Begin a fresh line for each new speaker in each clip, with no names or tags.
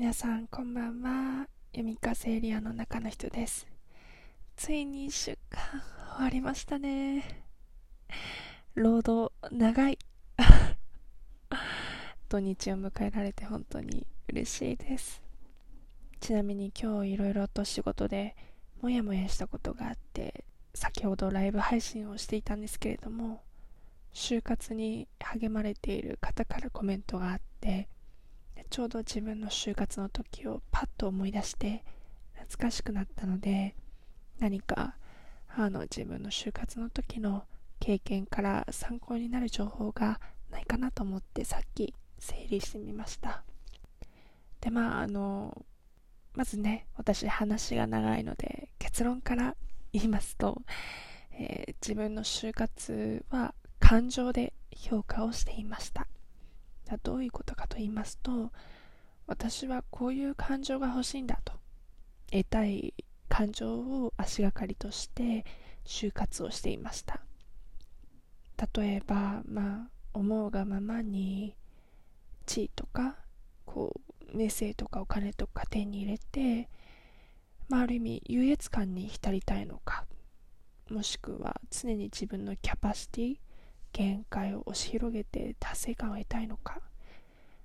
皆さんこんばんは。ユミカセエリアの中の人です。ついに1週間終わりましたね。労働長い。土日を迎えられて本当に嬉しいです。ちなみに今日いろいろと仕事でモヤモヤしたことがあって先ほどライブ配信をしていたんですけれども就活に励まれている方からコメントがあってちょうど自分の就活の時をパッと思い出して懐かしくなったので何かあの自分の就活の時の経験から参考になる情報がないかなと思ってさっき整理してみました。でまああのまずね私話が長いので結論から言いますと、えー、自分の就活は感情で評価をしていました。どういうことかと言いますと私はこういう感情が欲しいんだと。得たい感情を足がかりとして就活をしていました。例えばまあ思うがままに地位とかこう名声とかお金とか手に入れて、まあ、ある意味優越感に浸りたいのかもしくは常に自分のキャパシティ限界を押し広げて達成感を得たいのか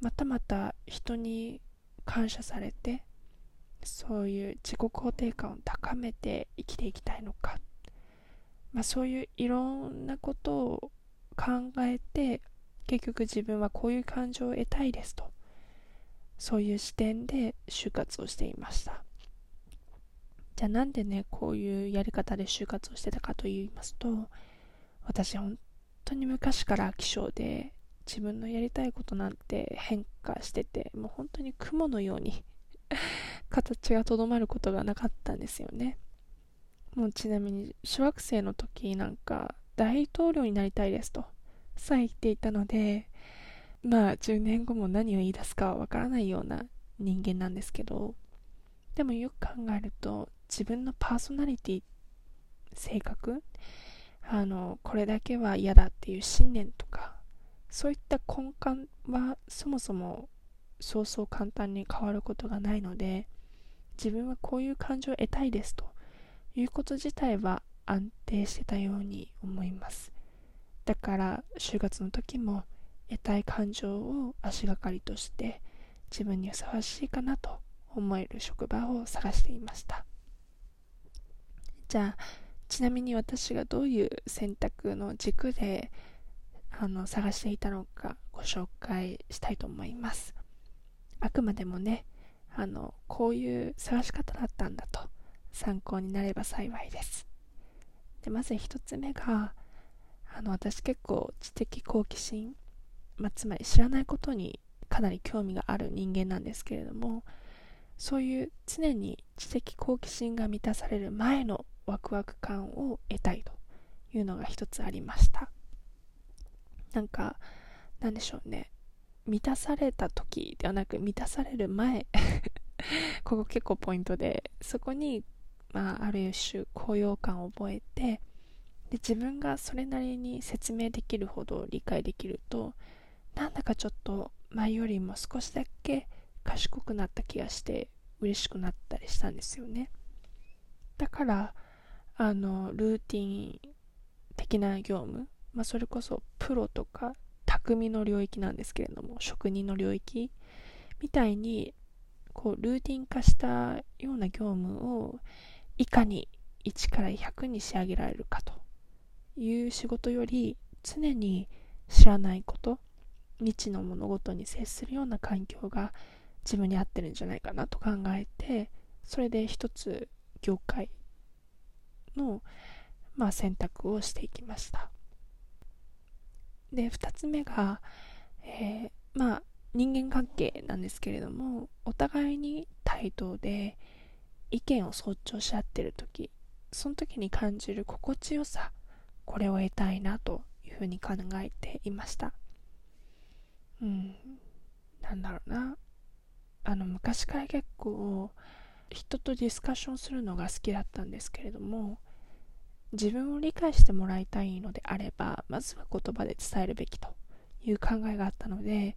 またまた人に感謝されてそういう自己肯定感を高めて生きていきたいのか、まあ、そういういろんなことを考えて結局自分はこういう感情を得たいですとそういう視点で就活をしていましたじゃあなんでねこういうやり方で就活をしてたかと言いますと私本本当に昔から飽き性で自分のやりたいことなんて変化しててもう本当に雲のように 形がとどまることがなかったんですよね。もうちなみに小学生の時なんか大統領になりたいですとさえ言っていたのでまあ10年後も何を言い出すかはわからないような人間なんですけどでもよく考えると自分のパーソナリティ性格あのこれだけは嫌だっていう信念とかそういった根幹はそもそもそうそう簡単に変わることがないので自分はこういう感情を得たいですということ自体は安定してたように思います。だから就活の時も得たい感情を足がかりとして自分にふさわしいかなと思える職場を探していました。じゃあちなみに私がどういう選択の軸であの探していたのかご紹介したいと思います。あくまでもねあのこういう探し方だったんだと参考になれば幸いです。でまず1つ目があの私結構知的好奇心、まあ、つまり知らないことにかなり興味がある人間なんですけれどもそういう常に知的好奇心が満たされる前のワクワク感を得たいというのが一つありました。なんかなんでしょうね。満たされた時ではなく満たされる前。ここ結構ポイントでそこに、まあ、ある種高揚感を覚えてで自分がそれなりに説明できるほど理解できるとなんだかちょっと前よりも少しだけ賢くなった気がして嬉しくなったりしたんですよね。だからあのルーティン的な業務、まあ、それこそプロとか匠の領域なんですけれども職人の領域みたいにこうルーティン化したような業務をいかに1から100に仕上げられるかという仕事より常に知らないこと未知の物事に接するような環境が自分に合ってるんじゃないかなと考えてそれで一つ業界の、まあ、選択をしていきました。で2つ目が、えー、まあ人間関係なんですけれどもお互いに対等で意見を尊重し合ってる時その時に感じる心地よさこれを得たいなというふうに考えていました。うんなんだろうな。あの昔から結構人とディスカッションするのが好きだったんですけれども自分を理解してもらいたいのであればまずは言葉で伝えるべきという考えがあったので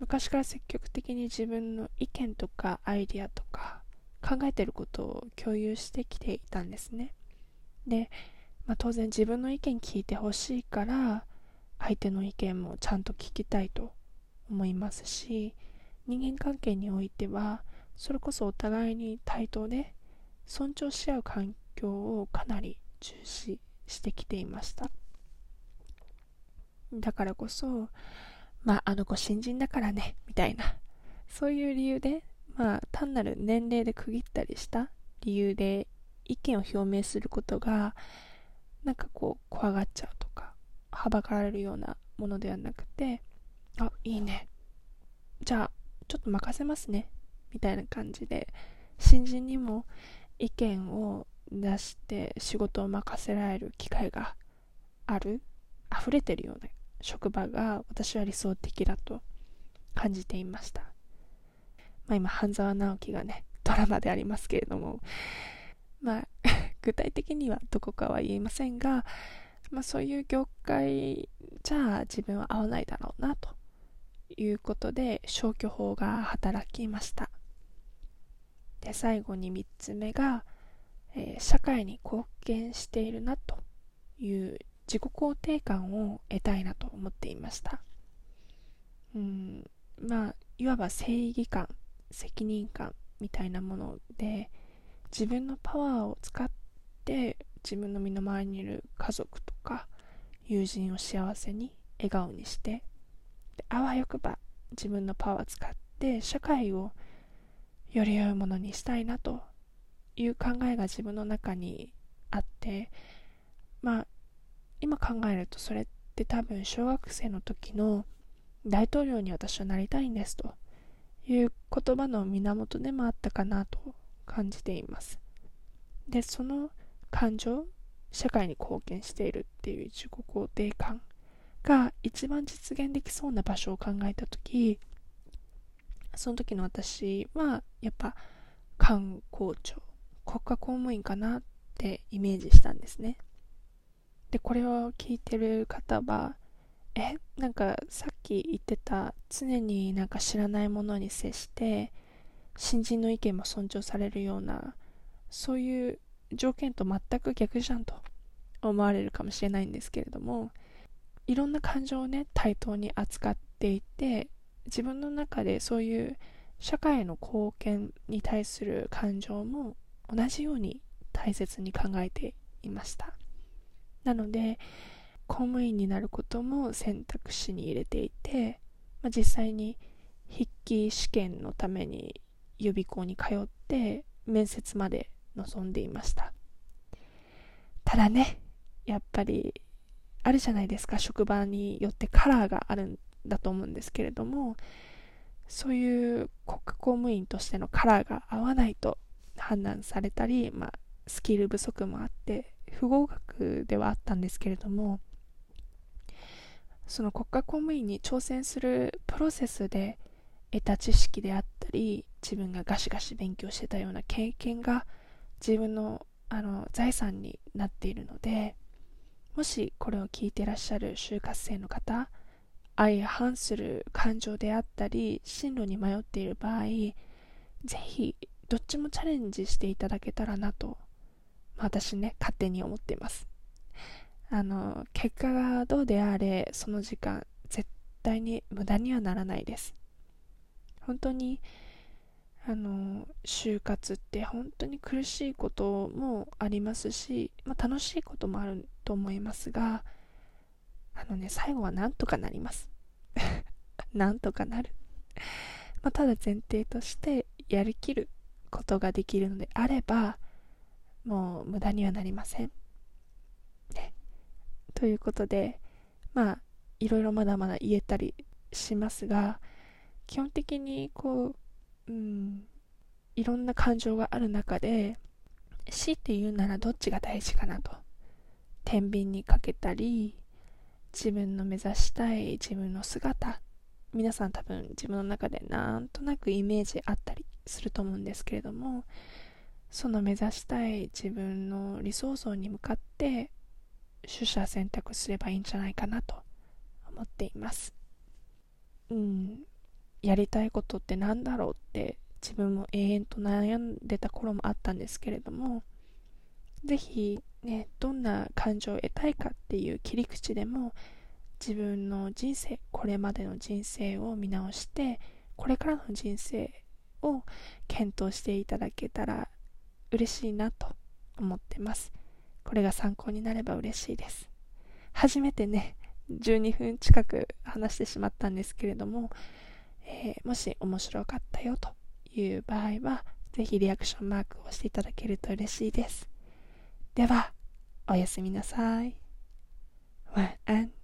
昔から積極的に自分の意見とかアイディアとか考えてることを共有してきていたんですね。で、まあ、当然自分の意見聞いてほしいから相手の意見もちゃんと聞きたいと思いますし人間関係においてはそれこそお互いに対等で尊重し合う環境をかなり重視してきていました。だからこそまああの子新人だからねみたいなそういう理由でまあ単なる年齢で区切ったりした理由で意見を表明することがなんかこう怖がっちゃうとかはばかられるようなものではなくてあいいね。じゃあちょっと任せますね。みたいな感じで新人にも意見を出して仕事を任せられる機会がある溢れてるような職場が私は理想的だと感じていました、まあ、今半沢直樹がねドラマでありますけれどもまあ 具体的にはどこかは言えませんが、まあ、そういう業界じゃあ自分は合わないだろうなということで消去法が働きました。で最後に3つ目が、えー、社会に貢献しているなという自己肯定感を得たいなと思っていました。うんまあいわば正義感責任感みたいなもので自分のパワーを使って自分の身の回りにいる家族とか友人を幸せに笑顔にしてであわよくば自分のパワー使って社会をより良いものにしたいなという考えが自分の中にあってまあ今考えるとそれって多分小学生の時の大統領に私はなりたいんですという言葉の源でもあったかなと感じています。でその感情社会に貢献しているっていう自己肯定感が一番実現できそうな場所を考えた時その時の私はやっぱ観光庁国家公務員かなってイメージしたんですね。でこれを聞いてる方はえなんかさっき言ってた常になんか知らないものに接して新人の意見も尊重されるようなそういう条件と全く逆じゃんと思われるかもしれないんですけれどもいろんな感情をね対等に扱っていて自分の中でそういう社会の貢献に対する感情も同じように大切に考えていました。なので公務員になることも選択肢に入れていて、まあ、実際に筆記試験のために予備校に通って面接まで臨んでいました。ただねやっぱりあるじゃないですか職場によってカラーがあるんだと思うんですけれどもそういう国家公務員としてのカラーが合わないと判断されたり、まあ、スキル不足もあって不合格ではあったんですけれどもその国家公務員に挑戦するプロセスで得た知識であったり自分がガシガシ勉強してたような経験が自分のあの財産になっているのでもしこれを聞いてらっしゃる就活生の方相反する感情であったり進路に迷っている場合ぜひどっちもチャレンジしていただけたらなと、まあ、私ね勝手に思っています。あの結果がどうであれその時間絶対に無駄にはならないです。本当にあの就活って本当に苦しいこともありますし、まあ、楽しいこともあると思いますがあのね最後はなんとかなります。なんとかなる。まあ、ただ前提としてやりきる。ことができるのであればもう無駄にはなりません、ね、ということでまあいろいろまだまだ言えたりしますが基本的にこううん、いろんな感情がある中で死って言うならどっちが大事かなと。天秤にかけたり自分の目指したい自分の姿。皆さん多分自分の中でなんとなくイメージあったりすると思うんですけれどもその目指したい自分の理想像に向かって取捨選択すればいいんじゃないかなと思っています。うんやりたいことって何だろうって自分も永遠と悩んでた頃もあったんですけれどもぜひねどんな感情を得たいかっていう切り口でも自分の人生これまでの人生を見直してこれからの人生を検討していただけたら嬉しいなと思ってます。これが参考になれば嬉しいです。初めてね12分近く話してしまったんですけれども、えー、もし面白かったよという場合はぜひリアクションマークを押していただけると嬉しいです。ではおやすみなさい。晚安